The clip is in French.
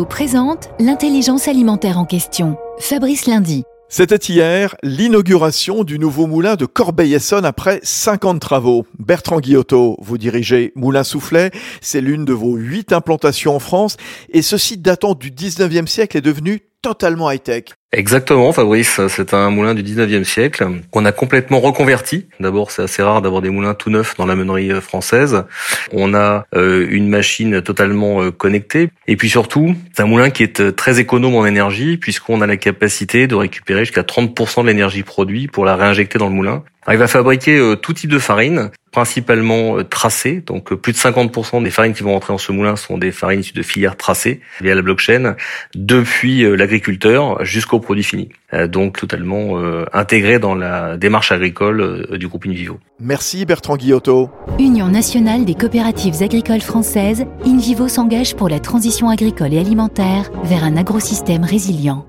Présente l'intelligence alimentaire en question. Fabrice Lundi. C'était hier l'inauguration du nouveau moulin de Corbeil-Essonne après 50 travaux. Bertrand Guillotot, vous dirigez Moulin Soufflet, c'est l'une de vos huit implantations en France et ce site datant du 19e siècle est devenu totalement high-tech. Exactement, Fabrice. C'est un moulin du 19e siècle qu'on a complètement reconverti. D'abord, c'est assez rare d'avoir des moulins tout neufs dans la meunerie euh, française. On a euh, une machine totalement euh, connectée. Et puis surtout, c'est un moulin qui est très économe en énergie puisqu'on a la capacité de récupérer jusqu'à 30% de l'énergie produite pour la réinjecter dans le moulin. il va fabriquer tout type de farine, principalement tracées. Donc plus de 50% des farines qui vont rentrer dans ce moulin sont des farines issues de filières tracées via la blockchain, depuis l'agriculteur jusqu'au produit fini. Euh, donc totalement euh, intégré dans la démarche agricole euh, du groupe Invivo. Merci Bertrand Guillotto. Union nationale des coopératives agricoles françaises, Invivo s'engage pour la transition agricole et alimentaire vers un agrosystème résilient.